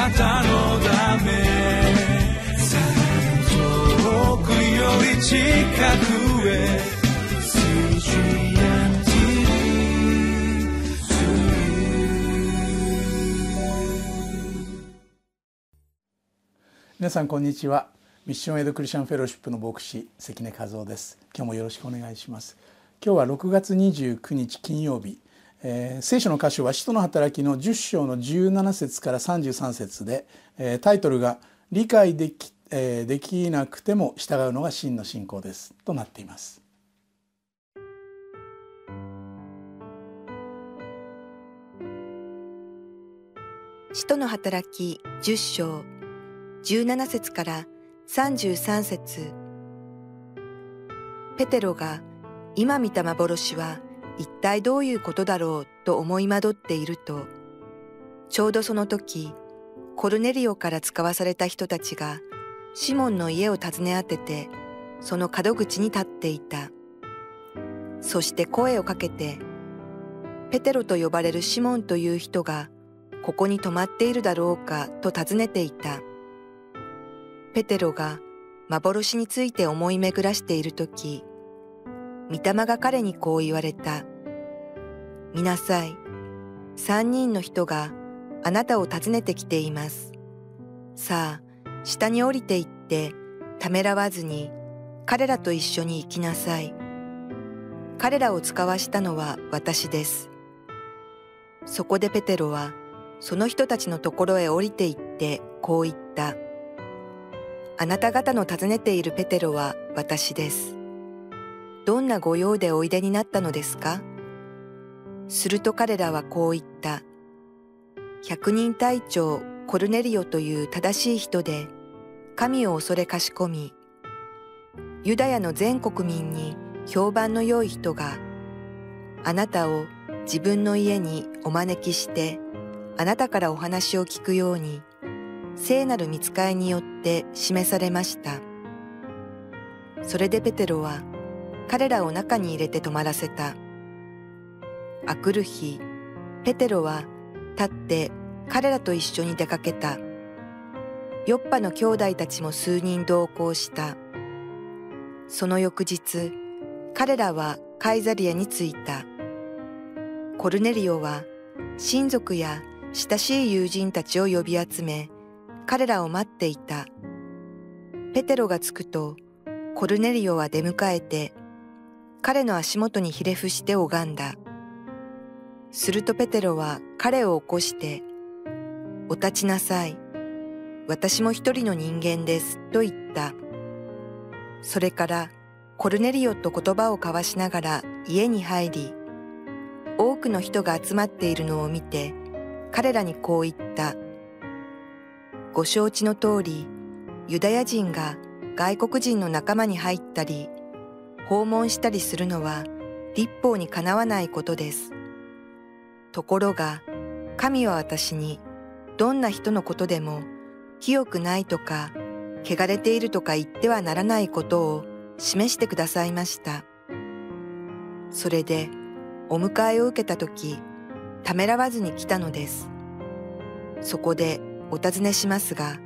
なたのため遠くより近くへ皆さんこんにちは。ミッションエイドクリスチャンフェローシップの牧師関根和夫です。今日もよろしくお願いします。今日は6月29日金曜日、えー、聖書の箇所は使徒の働きの10章の17節から33節で、えー、タイトルが理解でき,、えー、できなくても従うのが真の信仰です。となっています使徒の働き10章17節から33節。ペテロが今見た幻は一体どういうことだろうと思い惑っていると、ちょうどその時、コルネリオから使わされた人たちがシモンの家を訪ね当てて、その門口に立っていた。そして声をかけて、ペテロと呼ばれるシモンという人がここに泊まっているだろうかと尋ねていた。ペテロが幻について思い巡らしているとき、御霊が彼にこう言われた。見なさい。三人の人があなたを訪ねてきています。さあ、下に降りて行って、ためらわずに彼らと一緒に行きなさい。彼らを使わしたのは私です。そこでペテロはその人たちのところへ降りて行ってこう言った。あなた方の訪ねているペテロは私です。どんな御用でおいでになったのですか？すると彼らはこう言った。百人隊長コルネリオという正しい人で、神を恐れかしこみ、ユダヤの全国民に評判の良い人が、あなたを自分の家にお招きして、あなたからお話を聞くように、聖なる見つかいによって示されました。それでペテロは彼らを中に入れて泊まらせた。あくる日、ペテロは立って彼らと一緒に出かけた。ヨッパの兄弟たちも数人同行した。その翌日、彼らはカイザリアに着いた。コルネリオは親族や親しい友人たちを呼び集め、彼らを待っていた。ペテロが着くと、コルネリオは出迎えて、彼の足元にひれ伏して拝んだ。するとペテロは彼を起こして、お立ちなさい。私も一人の人間です。と言った。それからコルネリオと言葉を交わしながら家に入り、多くの人が集まっているのを見て、彼らにこう言った。ご承知の通り、ユダヤ人が外国人の仲間に入ったり、訪問したりするのは立法にかなわないことです。ところが、神は私に、どんな人のことでも、清くないとか、汚れているとか言ってはならないことを示してくださいました。それで、お迎えを受けたとき、ためらわずに来たのです。そこでお尋ねしますが、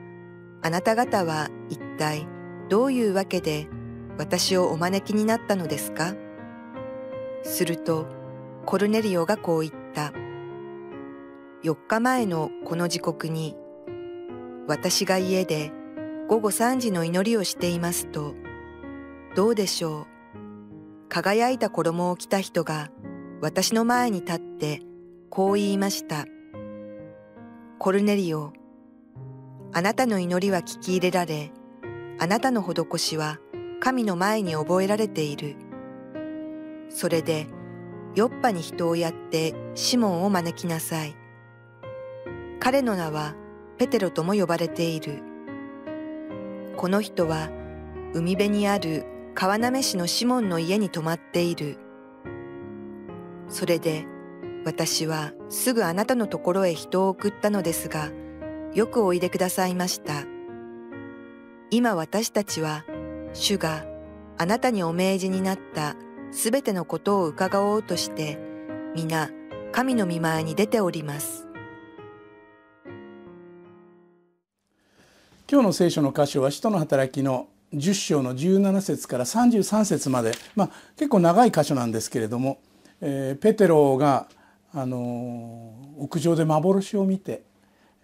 あなた方は一体どういうわけで私をお招きになったのですか？すると、コルネリオがこう言った。た4日前のこの時刻に、私が家で午後3時の祈りをしていますと、どうでしょう？輝いた衣を着た人が私の前に立ってこう言いました。コルネリオ、あなたの祈りは聞き入れられ、あなたの施しは神の前に覚えられている。それで、ヨッパに人をやってシモンを招きなさい。彼の名はペテロとも呼ばれている。この人は海辺にある川なめ市のシモンの家に泊まっている。それで私はすぐあなたのところへ人を送ったのですが、よくおいでくださいました。今私たちは、主があなたにお命じになったすべてのことを伺おうとして、皆神の見前に出ております。今日の聖書の箇所は使徒の働きの10章の17節から33節まで、まあ、結構長い箇所なんですけれども、えー、ペテロが、あのー、屋上で幻を見て、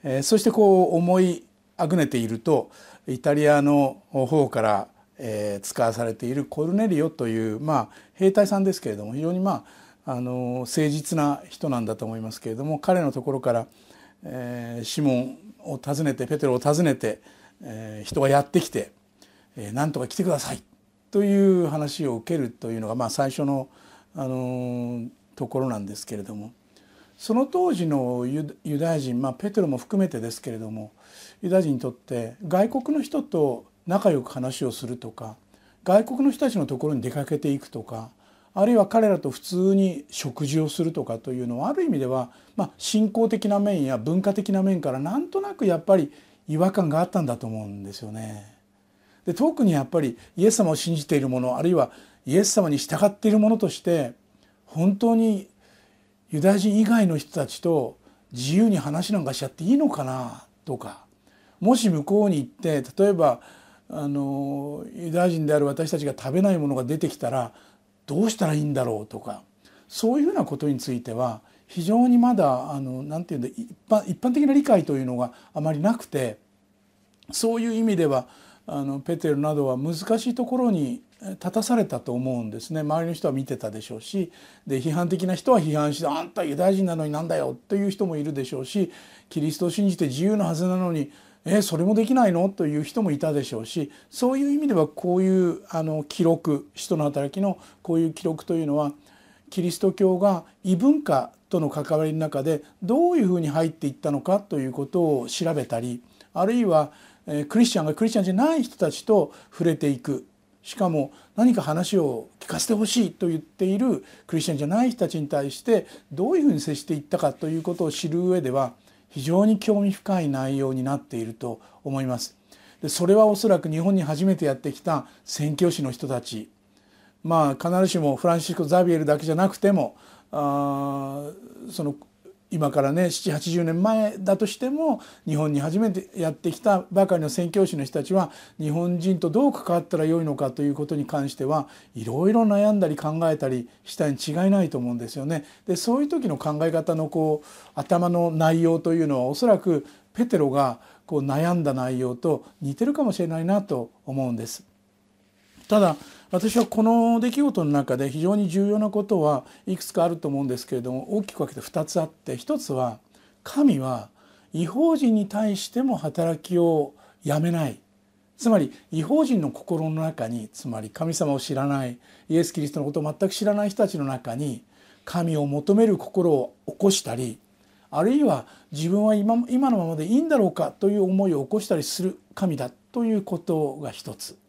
えー、そしてこう思いあぐねているとイタリアの方から、えー、使わされているコルネリオという、まあ、兵隊さんですけれども非常にまああの誠実な人なんだと思いますけれども彼のところから、えー、シモンを訪ねてペテロを訪ねて、えー、人がやってきてえー、なんとか来てくださいという話を受けるというのが、まあ、最初の、あのー、ところなんですけれどもその当時のユダヤ人、まあ、ペテロも含めてですけれどもユダヤ人にとって外国の人と仲良く話をするとか外国の人たちのところに出かけていくとかあるいは彼らと普通に食事をするとかというのはある意味では、まあ、信仰的な面や文化的な面からなんとなくやっぱり違和感があったんだと思うんですよね。で特にやっぱりイエス様を信じている者あるいはイエス様に従っている者として本当にユダヤ人以外の人たちと自由に話なんかしちゃっていいのかなとかもし向こうに行って例えばあのユダヤ人である私たちが食べないものが出てきたらどうしたらいいんだろうとかそういうふうなことについては非常にまだあのなんていうんだ一般一般的な理解というのがあまりなくてそういう意味ではあのペテルなどは難しいところに立たされたと思うんですね。周りの人は見てたでしょうしで批判的な人は批判して「あんたユダヤ人なのになんだよ」という人もいるでしょうしキリストを信じて自由なはずなのに「えそれもできないの?」という人もいたでしょうしそういう意味ではこういうあの記録使徒の働きのこういう記録というのはキリスト教が異文化との関わりの中でどういうふうに入っていったのかということを調べたりあるいはクリスチャンがクリスチャンじゃない人たちと触れていくしかも何か話を聞かせてほしいと言っているクリスチャンじゃない人たちに対してどういうふうに接していったかということを知る上では非常に興味深い内容になっていると思います。でそれはおそらく日本に初めてやってきた宣教師の人たちまあ必ずしもフランシスコ・ザビエルだけじゃなくてもあその今からね780年前だとしても日本に初めてやってきたばかりの宣教師の人たちは日本人とどう関わったらよいのかということに関してはいろいろ悩んだり考えたりしたに違いないと思うんですよね。でそういう時の考え方のこう頭の内容というのはおそらくペテロがこう悩んだ内容と似てるかもしれないなと思うんです。ただ私はこの出来事の中で非常に重要なことはいくつかあると思うんですけれども大きく分けて2つあって1つは神は違法人に対しても働きをやめない。つまり違法人の心の中につまり神様を知らないイエス・キリストのことを全く知らない人たちの中に神を求める心を起こしたりあるいは自分は今今のままでいいんだろうかという思いを起こしたりする神だということが一つ。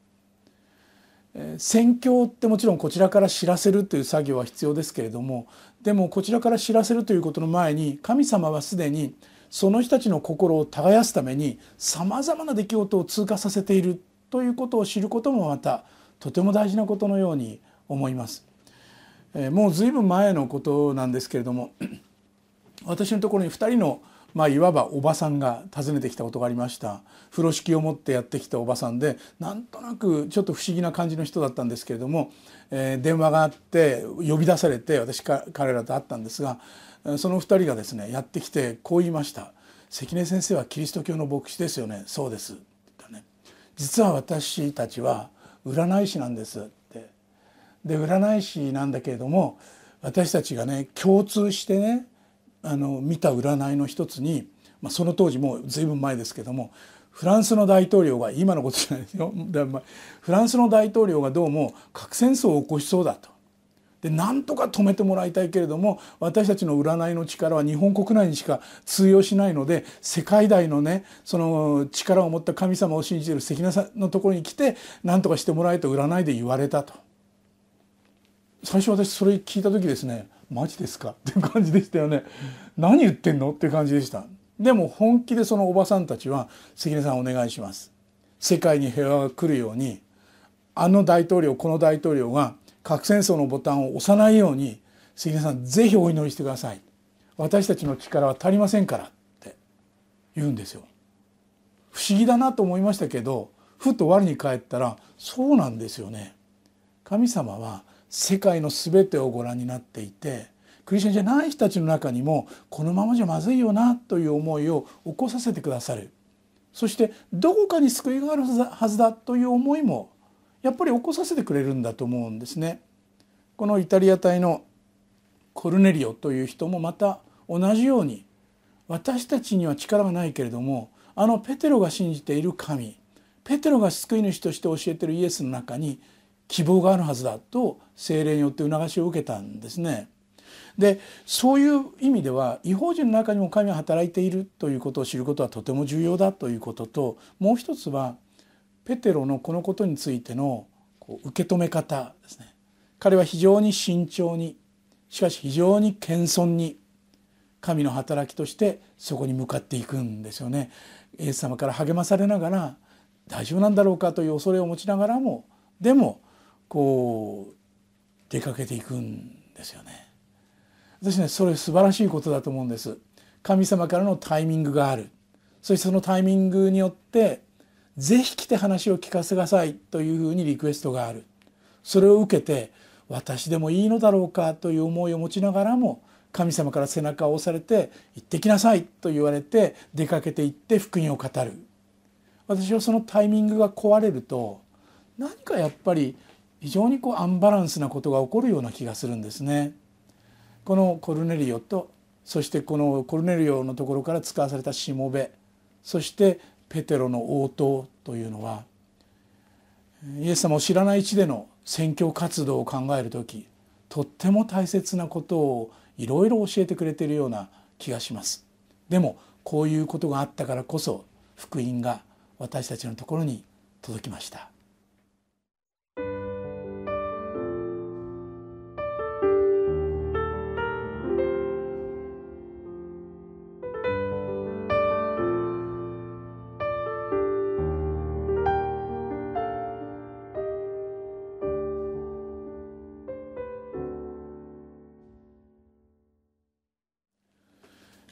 宣教ってもちろんこちらから知らせるという作業は必要ですけれどもでもこちらから知らせるということの前に神様はすでにその人たちの心を耕すためにさまざまな出来事を通過させているということを知ることもまたとても大事なことのように思います。もう随分前のことなんですけれども 私のところに2人のまあ、いわばおばさんが訪ねてきたことがありました。風呂敷を持ってやってきたおばさんでなんとなくちょっと不思議な感じの人だったんですけれども、えー、電話があって呼び出されて私か彼らと会ったんですがその2人がですねやってきてこう言いました「関根先生はキリスト教の牧師ですよね。そうです」ね「実は私たちは占い師なんです」って。で占い師なんだけれども私たちがね共通してねあの見た占いの一つに、まあ、その当時もう随分前ですけどもフランスの大統領が今のことじゃないですよ フランスの大統領がどうも核戦争を起こしそうだと。でなんとか止めてもらいたいけれども私たちの占いの力は日本国内にしか通用しないので世界大のねその力を持った神様を信じている関根さんのところに来て何とかしてもらえと占いで言われたと。最初私それ聞いた時ですねマジですか？っていう感じでしたよね、何言ってんの？って感じでした。でも本気でそのおばさんたちは関根さんお願いします。世界に平和が来るようにあの大統領この大統領が核戦争のボタンを押さないように関根さんぜひお祈りしてください。私たちの力は足りませんからって言うんですよ。不思思議だなと思いましたけどふと我に返ったらそうなんですよね。神様は世界の全てをご覧になっていてクリスチャンじゃない人たちの中にもこのままじゃまずいよなという思いを起こさせてくださるそしてどこかに救いがあるはずだという思いもやっぱり起こさせてくれるんだと思うんですね。このイタリア隊のコルネリオという人もまた同じように私たちには力がないけれどもあのペテロが信じている神ペテロが救い主として教えているイエスの中に希望があるはずだと精霊によって促しを受けたんですね。でそういう意味では違法人の中にも神が働いているということを知ることはとても重要だということともう一つはペテロのこのことについてのこう受け止め方ですね。彼は非常に慎重にしかし非常に謙遜に神の働きとしてそこに向かっていくんですよね。イエス様から励まされながら大丈夫なんだろうかという恐れを持ちながらもでもこう出かけていくんですよね。私ねそれ素晴らしいことだと思うんです。神様からのタイミングがあるそしてそのタイミングによってぜひ来て話を聞かせてくださいというふうにリクエストがあるそれを受けて私でもいいのだろうかという思いを持ちながらも神様から背中を押されて「行ってきなさい」と言われて出かけて行って福音を語る私はそのタイミングが壊れると何かやっぱり非常にこうアンバランスなことが起こるような気がするんですね。このコルネリオとそしてこのコルネリオのところから使わされたしもべそしてペテロの応答というのはイエス様を知らない地での宣教活動を考える時とっても大切なことをいろいろ教えてくれているような気がします。でもこういうことがあったからこそ福音が私たちのところに届きました。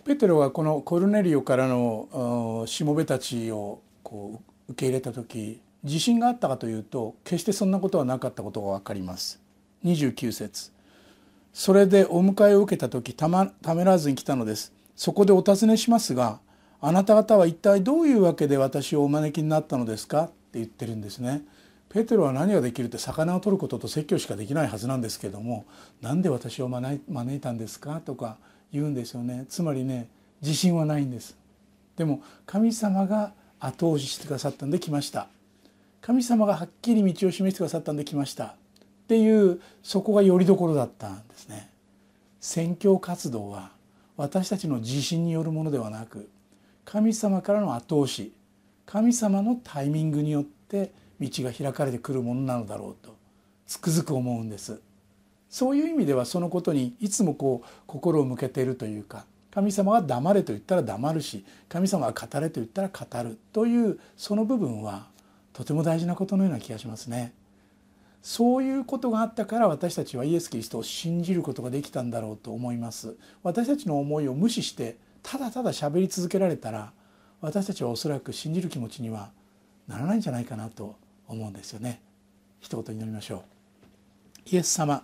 ペテロはこのコルネリオからのしもべたちをこう受け入れた時自信があったかというと決してそんなことはなかったことが分かります。29節それでお迎えを受けた時た,、ま、ためらわずに来たのです。そこでお尋ねしますがあなた方は一体どういうわけで私をお招きになったのですか？って言ってるんですね。ペテロは何ができるって魚を取ることと説教しかできないはずなんですけども何で私を招いたんですか？とか言うんですよね。つまりね自信はないんです。でも神様が後押ししてくださったんで来ました。神様がはっきり道を示してくださったんで来ました。っていうそこがよりどころだったんですね。宣教活動は私たちの自信によるものではなく神様からの後押し神様のタイミングによって道が開かれてくるものなのだろうとつくづく思うんです。そういう意味ではそのことにいつもこう心を向けているというか神様が黙れと言ったら黙るし神様が語れと言ったら語るというその部分はとても大事なことのような気がしますね。そういうことがあったから私たちはイエス・キリストを信じることができたんだろうと思います。私たちの思いを無視してただただ喋り続けられたら私たちはおそらく信じる気持ちにはならないんじゃないかなと思うんですよね。一言祈りましょう。イエス様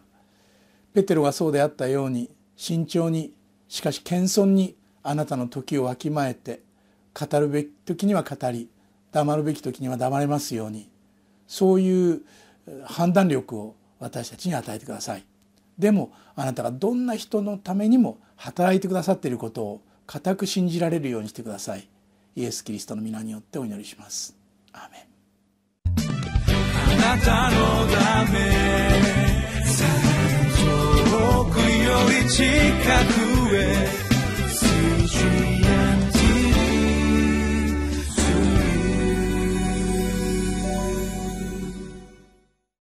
ペテロがそうであったように慎重にしかし謙遜にあなたの時をわきまえて語るべき時には語り黙るべき時には黙れますようにそういう判断力を私たちに与えてください。でもあなたがどんな人のためにも働いてくださっていることを固く信じられるようにしてください。イエス・キリストの皆によってお祈りします。アーメンあなたのため遠くより近くへ